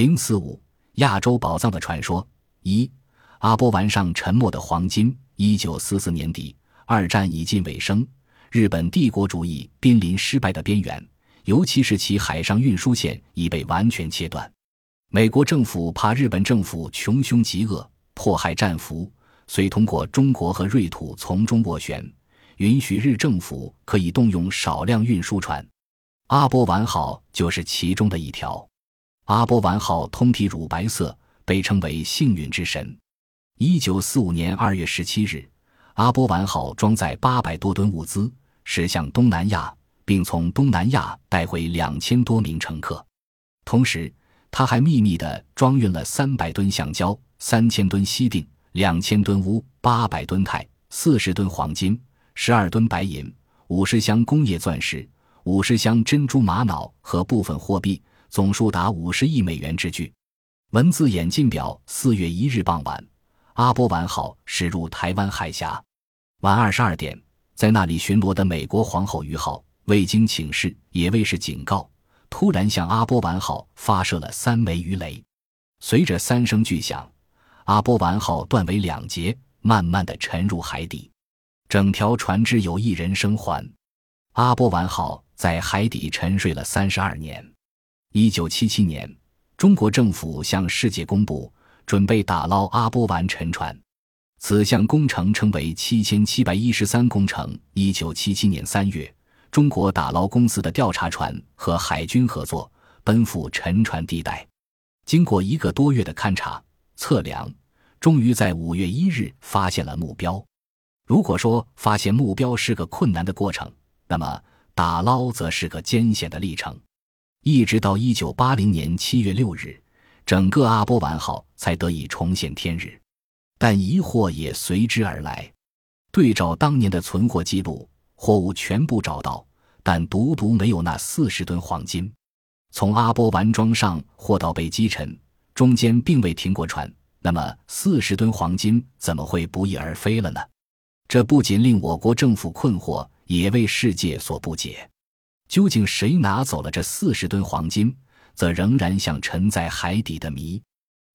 零四五亚洲宝藏的传说一阿波丸上沉没的黄金。一九四四年底，二战已近尾声，日本帝国主义濒临失败的边缘，尤其是其海上运输线已被完全切断。美国政府怕日本政府穷凶极恶，迫害战俘，遂通过中国和瑞土从中斡旋，允许日政府可以动用少量运输船。阿波丸号就是其中的一条。阿波丸号通体乳白色，被称为“幸运之神”。一九四五年二月十七日，阿波丸号装载八百多吨物资，驶向东南亚，并从东南亚带回两千多名乘客。同时，他还秘密地装运了三百吨橡胶、三千吨锡锭、两千吨钨、八百吨钛、四十吨黄金、十二吨白银、五十箱工业钻石。五十箱珍珠玛瑙和部分货币，总数达五十亿美元之巨。文字演进表：四月一日傍晚，阿波丸号驶入台湾海峡。晚二十二点，在那里巡逻的美国皇后鱼号未经请示，也未是警告，突然向阿波丸号发射了三枚鱼雷。随着三声巨响，阿波丸号断为两截，慢慢的沉入海底。整条船只有一人生还。阿波丸号。在海底沉睡了三十二年。一九七七年，中国政府向世界公布准备打捞阿波丸沉船，此项工程称为“七千七百一十三工程”。一九七七年三月，中国打捞公司的调查船和海军合作奔赴沉船地带，经过一个多月的勘察测量，终于在五月一日发现了目标。如果说发现目标是个困难的过程，那么。打捞则是个艰险的历程，一直到一九八零年七月六日，整个阿波丸号才得以重现天日。但疑惑也随之而来。对照当年的存货记录，货物全部找到，但独独没有那四十吨黄金。从阿波丸庄上货到被击沉，中间并未停过船，那么四十吨黄金怎么会不翼而飞了呢？这不仅令我国政府困惑。也为世界所不解，究竟谁拿走了这四十吨黄金，则仍然像沉在海底的谜。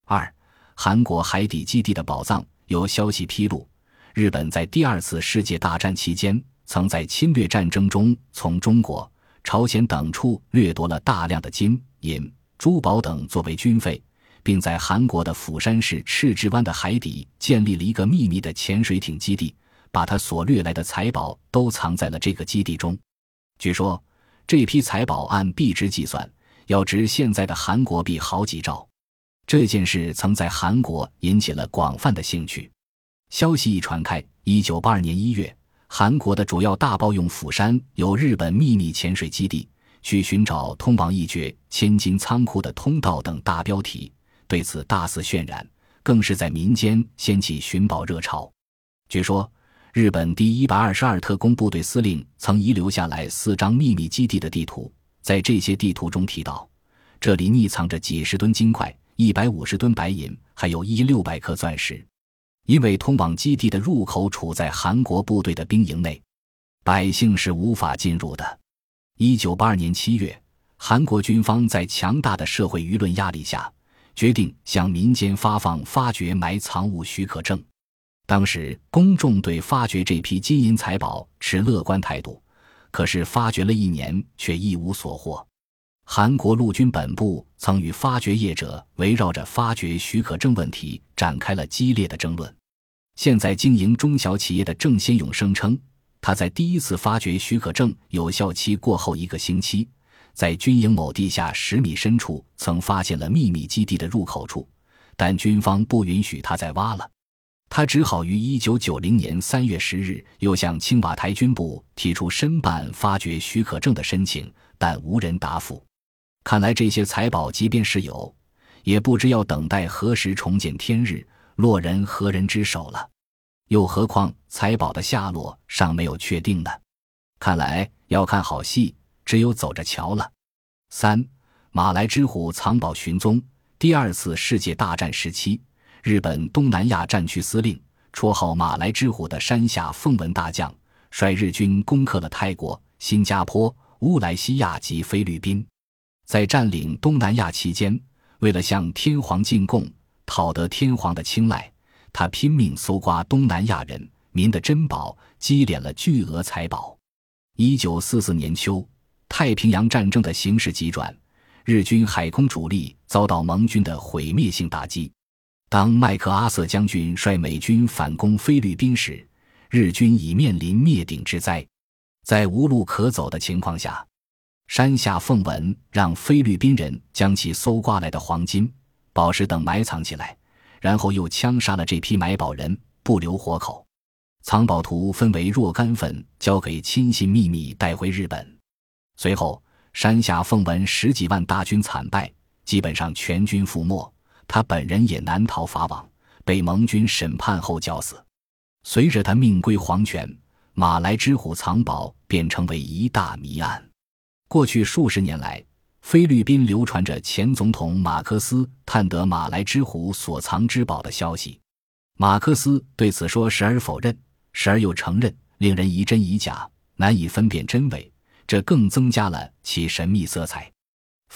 二，韩国海底基地的宝藏。有消息披露，日本在第二次世界大战期间，曾在侵略战争中从中国、朝鲜等处掠夺了大量的金银、珠宝等作为军费，并在韩国的釜山市赤志湾的海底建立了一个秘密的潜水艇基地。把他所掠来的财宝都藏在了这个基地中。据说，这批财宝按币值计算，要值现在的韩国币好几兆。这件事曾在韩国引起了广泛的兴趣。消息一传开，一九八二年一月，韩国的主要大报用“釜山有日本秘密潜水基地，去寻找通往一绝千金仓库的通道”等大标题，对此大肆渲染，更是在民间掀起寻宝热潮。据说。日本第一百二十二特工部队司令曾遗留下来四张秘密基地的地图，在这些地图中提到，这里匿藏着几十吨金块、一百五十吨白银，还有一六百颗钻石。因为通往基地的入口处在韩国部队的兵营内，百姓是无法进入的。一九八二年七月，韩国军方在强大的社会舆论压力下，决定向民间发放发掘埋藏物许可证。当时公众对发掘这批金银财宝持乐观态度，可是发掘了一年却一无所获。韩国陆军本部曾与发掘业者围绕着发掘许可证问题展开了激烈的争论。现在经营中小企业的郑先勇声称，他在第一次发掘许可证有效期过后一个星期，在军营某地下十米深处曾发现了秘密基地的入口处，但军方不允许他再挖了。他只好于一九九零年三月十日又向青瓦台军部提出申办发掘许可证的申请，但无人答复。看来这些财宝即便是有，也不知要等待何时重见天日，落人何人之手了。又何况财宝的下落尚没有确定呢？看来要看好戏，只有走着瞧了。三马来之虎藏宝寻踪，第二次世界大战时期。日本东南亚战区司令，绰号“马来之虎”的山下奉文大将，率日军攻克了泰国、新加坡、乌来西亚及菲律宾。在占领东南亚期间，为了向天皇进贡，讨得天皇的青睐，他拼命搜刮东南亚人民的珍宝，积敛了巨额财宝。一九四四年秋，太平洋战争的形势急转，日军海空主力遭到盟军的毁灭性打击。当麦克阿瑟将军率美军反攻菲律宾时，日军已面临灭顶之灾。在无路可走的情况下，山下奉文让菲律宾人将其搜刮来的黄金、宝石等埋藏起来，然后又枪杀了这批买宝人，不留活口。藏宝图分为若干份，交给亲信秘密带回日本。随后，山下奉文十几万大军惨败，基本上全军覆没。他本人也难逃法网，被盟军审判后绞死。随着他命归黄泉，马来之虎藏宝便成为一大谜案。过去数十年来，菲律宾流传着前总统马克思探得马来之虎所藏之宝的消息。马克思对此说时而否认，时而又承认，令人疑真疑假，难以分辨真伪，这更增加了其神秘色彩。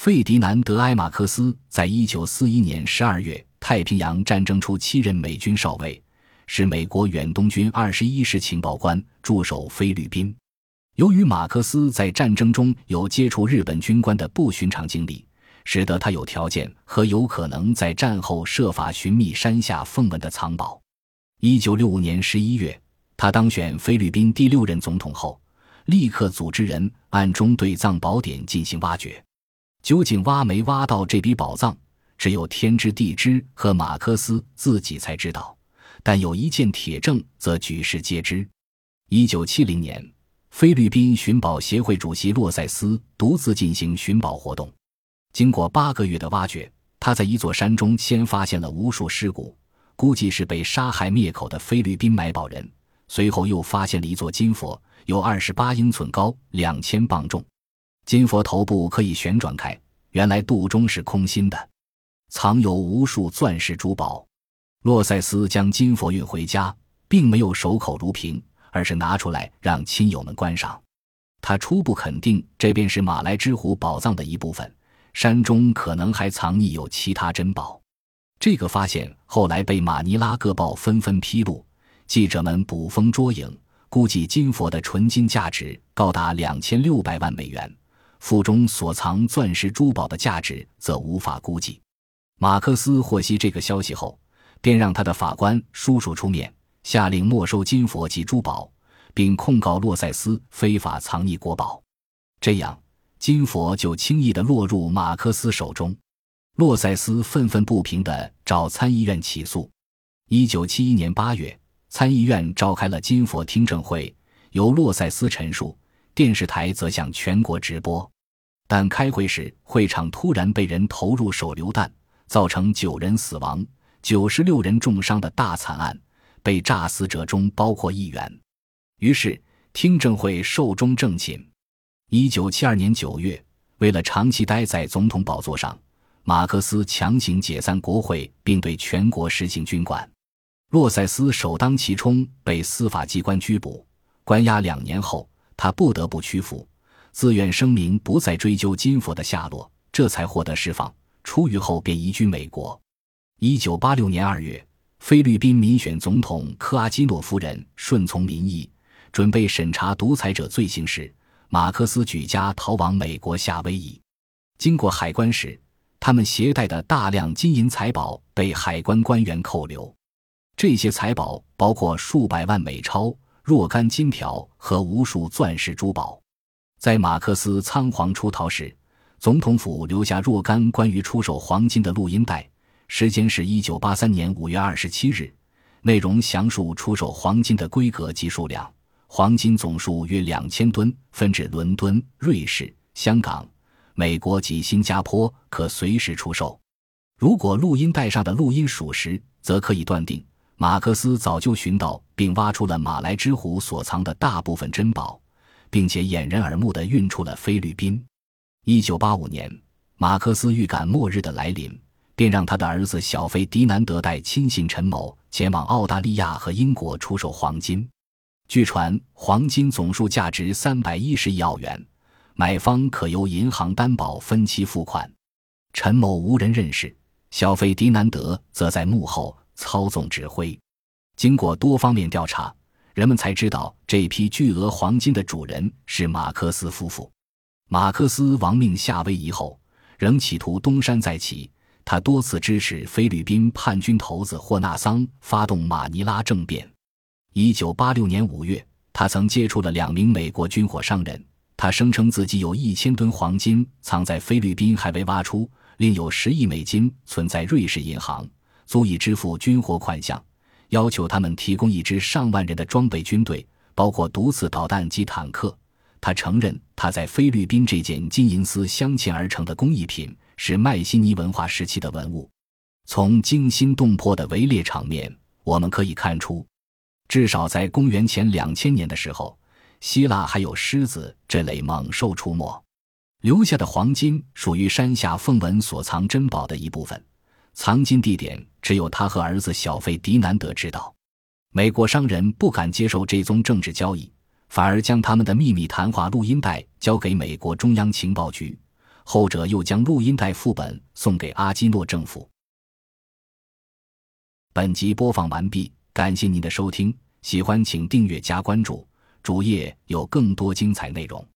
费迪南德·埃马克斯在一九四一年十二月太平洋战争初期任美军少尉，是美国远东军二十一师情报官，驻守菲律宾。由于马克思在战争中有接触日本军官的不寻常经历，使得他有条件和有可能在战后设法寻觅山下奉文的藏宝。一九六五年十一月，他当选菲律宾第六任总统后，立刻组织人暗中对藏宝点进行挖掘。究竟挖没挖到这笔宝藏，只有天知地知和马克思自己才知道。但有一件铁证，则举世皆知。一九七零年，菲律宾寻宝协会主席洛塞斯独自进行寻宝活动。经过八个月的挖掘，他在一座山中先发现了无数尸骨，估计是被杀害灭口的菲律宾买宝人。随后又发现了一座金佛，有二十八英寸高，两千磅重。金佛头部可以旋转开，原来肚中是空心的，藏有无数钻石珠宝。洛塞斯将金佛运回家，并没有守口如瓶，而是拿出来让亲友们观赏。他初步肯定这便是马来之虎宝藏的一部分，山中可能还藏匿有其他珍宝。这个发现后来被马尼拉各报纷纷披露，记者们捕风捉影，估计金佛的纯金价值高达两千六百万美元。腹中所藏钻石珠宝的价值则无法估计。马克思获悉这个消息后，便让他的法官叔叔出面，下令没收金佛及珠宝，并控告洛塞斯非法藏匿国宝。这样，金佛就轻易地落入马克思手中。洛塞斯愤愤不平地找参议院起诉。一九七一年八月，参议院召开了金佛听证会，由洛塞斯陈述。电视台则向全国直播，但开会时会场突然被人投入手榴弹，造成九人死亡、九十六人重伤的大惨案。被炸死者中包括议员。于是听证会寿终正寝。一九七二年九月，为了长期待在总统宝座上，马克思强行解散国会，并对全国实行军管。洛塞斯首当其冲，被司法机关拘捕、关押两年后。他不得不屈服，自愿声明不再追究金佛的下落，这才获得释放。出狱后便移居美国。一九八六年二月，菲律宾民选总统科阿基诺夫人顺从民意，准备审查独裁者罪行时，马克思举家逃往美国夏威夷。经过海关时，他们携带的大量金银财宝被海关官员扣留。这些财宝包括数百万美钞。若干金条和无数钻石珠宝，在马克思仓皇出逃时，总统府留下若干关于出售黄金的录音带，时间是一九八三年五月二十七日，内容详述出售黄金的规格及数量，黄金总数约两千吨，分至伦敦、瑞士、香港、美国及新加坡，可随时出售。如果录音带上的录音属实，则可以断定。马克思早就寻到并挖出了马来之虎所藏的大部分珍宝，并且掩人耳目地运出了菲律宾。一九八五年，马克思预感末日的来临，便让他的儿子小费迪南德带亲信陈某前往澳大利亚和英国出售黄金。据传，黄金总数价值三百一十亿澳元，买方可由银行担保分期付款。陈某无人认识，小费迪南德则在幕后操纵指挥。经过多方面调查，人们才知道这批巨额黄金的主人是马克思夫妇。马克思亡命夏威夷后，仍企图东山再起。他多次支持菲律宾叛军头子霍纳桑发动马尼拉政变。一九八六年五月，他曾接触了两名美国军火商人。他声称自己有一千吨黄金藏在菲律宾还未挖出，另有十亿美金存在瑞士银行，足以支付军火款项。要求他们提供一支上万人的装备军队，包括毒刺导弹及坦克。他承认他在菲律宾这件金银丝镶嵌而成的工艺品是迈锡尼文化时期的文物。从惊心动魄的围猎场面，我们可以看出，至少在公元前两千年的时候。希腊还有狮子这类猛兽出没，留下的黄金属于山下凤文所藏珍宝的一部分，藏金地点只有他和儿子小费迪南德知道。美国商人不敢接受这宗政治交易，反而将他们的秘密谈话录音带交给美国中央情报局，后者又将录音带副本送给阿基诺政府。本集播放完毕，感谢您的收听，喜欢请订阅加关注。主页有更多精彩内容。